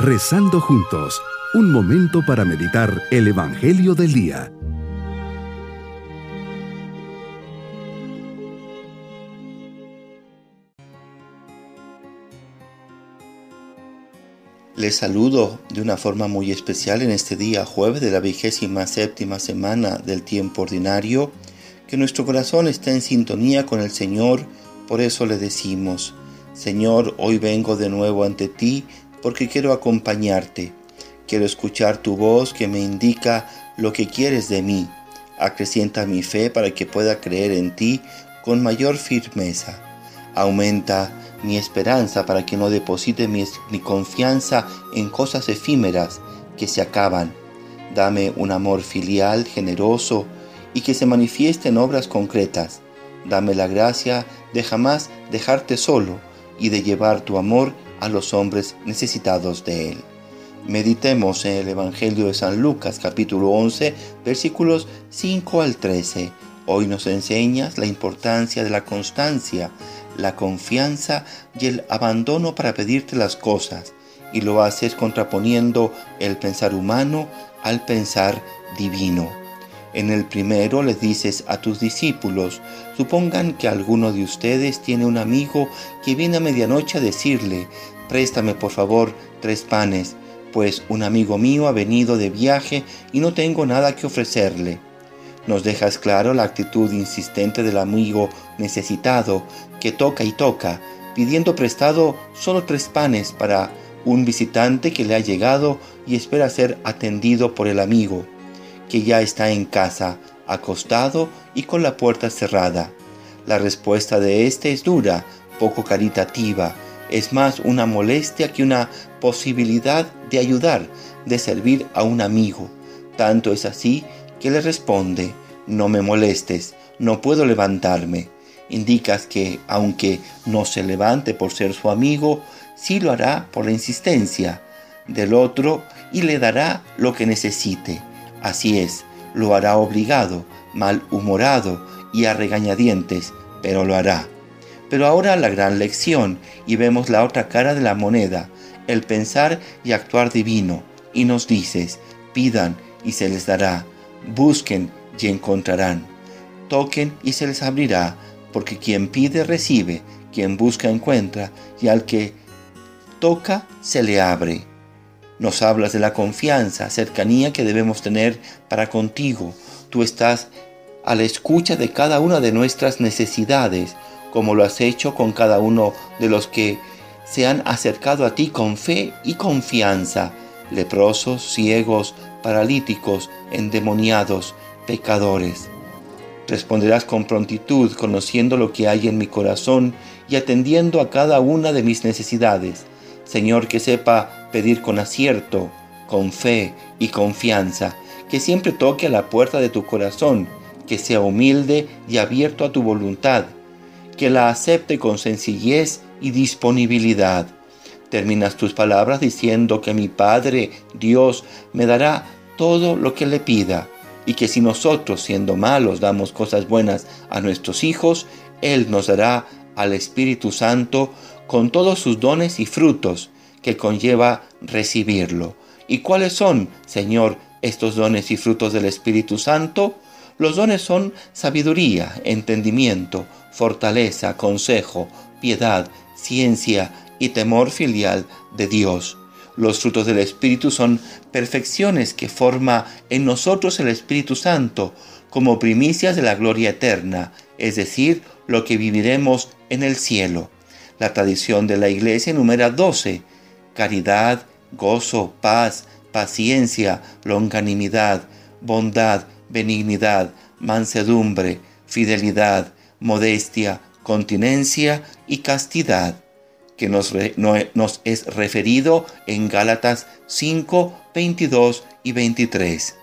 Rezando juntos, un momento para meditar el Evangelio del Día. Les saludo de una forma muy especial en este día jueves de la vigésima séptima semana del tiempo ordinario, que nuestro corazón está en sintonía con el Señor, por eso le decimos, Señor, hoy vengo de nuevo ante ti porque quiero acompañarte. Quiero escuchar tu voz que me indica lo que quieres de mí. Acrecienta mi fe para que pueda creer en ti con mayor firmeza. Aumenta mi esperanza para que no deposite mi, mi, confianza en cosas efímeras que se acaban. Dame un amor filial, generoso y que se manifieste en obras concretas. Dame la gracia de jamás dejarte solo y de llevar tu amor a los hombres necesitados de Él. Meditemos en el Evangelio de San Lucas capítulo 11 versículos 5 al 13. Hoy nos enseñas la importancia de la constancia, la confianza y el abandono para pedirte las cosas, y lo haces contraponiendo el pensar humano al pensar divino. En el primero les dices a tus discípulos, supongan que alguno de ustedes tiene un amigo que viene a medianoche a decirle, préstame por favor tres panes, pues un amigo mío ha venido de viaje y no tengo nada que ofrecerle. Nos dejas claro la actitud insistente del amigo necesitado que toca y toca, pidiendo prestado solo tres panes para un visitante que le ha llegado y espera ser atendido por el amigo que ya está en casa, acostado y con la puerta cerrada. La respuesta de éste es dura, poco caritativa, es más una molestia que una posibilidad de ayudar, de servir a un amigo. Tanto es así que le responde, no me molestes, no puedo levantarme. Indicas que, aunque no se levante por ser su amigo, sí lo hará por la insistencia del otro y le dará lo que necesite. Así es, lo hará obligado, malhumorado y a regañadientes, pero lo hará. Pero ahora la gran lección y vemos la otra cara de la moneda, el pensar y actuar divino, y nos dices, pidan y se les dará, busquen y encontrarán, toquen y se les abrirá, porque quien pide recibe, quien busca encuentra, y al que toca se le abre. Nos hablas de la confianza, cercanía que debemos tener para contigo. Tú estás a la escucha de cada una de nuestras necesidades, como lo has hecho con cada uno de los que se han acercado a ti con fe y confianza, leprosos, ciegos, paralíticos, endemoniados, pecadores. Responderás con prontitud, conociendo lo que hay en mi corazón y atendiendo a cada una de mis necesidades. Señor, que sepa pedir con acierto, con fe y confianza, que siempre toque a la puerta de tu corazón, que sea humilde y abierto a tu voluntad, que la acepte con sencillez y disponibilidad. Terminas tus palabras diciendo que mi Padre, Dios, me dará todo lo que le pida, y que si nosotros, siendo malos, damos cosas buenas a nuestros hijos, Él nos dará al Espíritu Santo con todos sus dones y frutos que conlleva recibirlo. ¿Y cuáles son, Señor, estos dones y frutos del Espíritu Santo? Los dones son sabiduría, entendimiento, fortaleza, consejo, piedad, ciencia y temor filial de Dios. Los frutos del Espíritu son perfecciones que forma en nosotros el Espíritu Santo como primicias de la gloria eterna, es decir, lo que viviremos en el cielo. La tradición de la Iglesia enumera doce, caridad, gozo, paz, paciencia, longanimidad, bondad, benignidad, mansedumbre, fidelidad, modestia, continencia y castidad, que nos, nos, es referido en Gálatas 5, 22 y 23.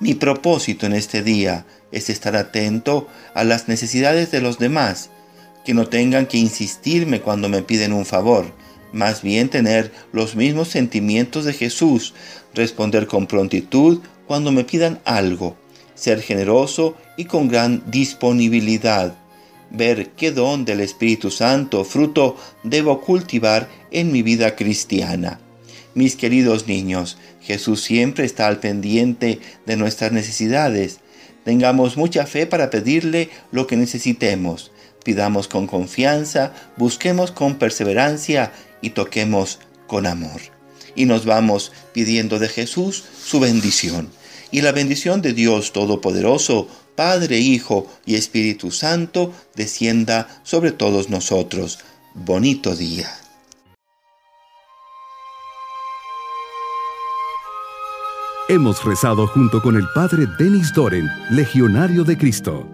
Mi propósito en este día es estar atento a las necesidades de los demás, que no tengan que insistirme cuando me piden un favor, más bien tener los mismos sentimientos de Jesús, responder con prontitud cuando me pidan algo, ser generoso y con gran disponibilidad, ver qué don del Espíritu Santo, fruto, debo cultivar en mi vida cristiana. Mis queridos niños, Jesús siempre está al pendiente de nuestras necesidades. Tengamos mucha fe para pedirle lo que necesitemos. Pidamos con confianza, busquemos con perseverancia y toquemos con amor. Y nos vamos pidiendo de Jesús su bendición. Y la bendición de Dios Todopoderoso, Padre, Hijo y Espíritu Santo, descienda sobre todos nosotros. Bonito día. Hemos rezado junto con el Padre Denis Doren, Legionario de Cristo.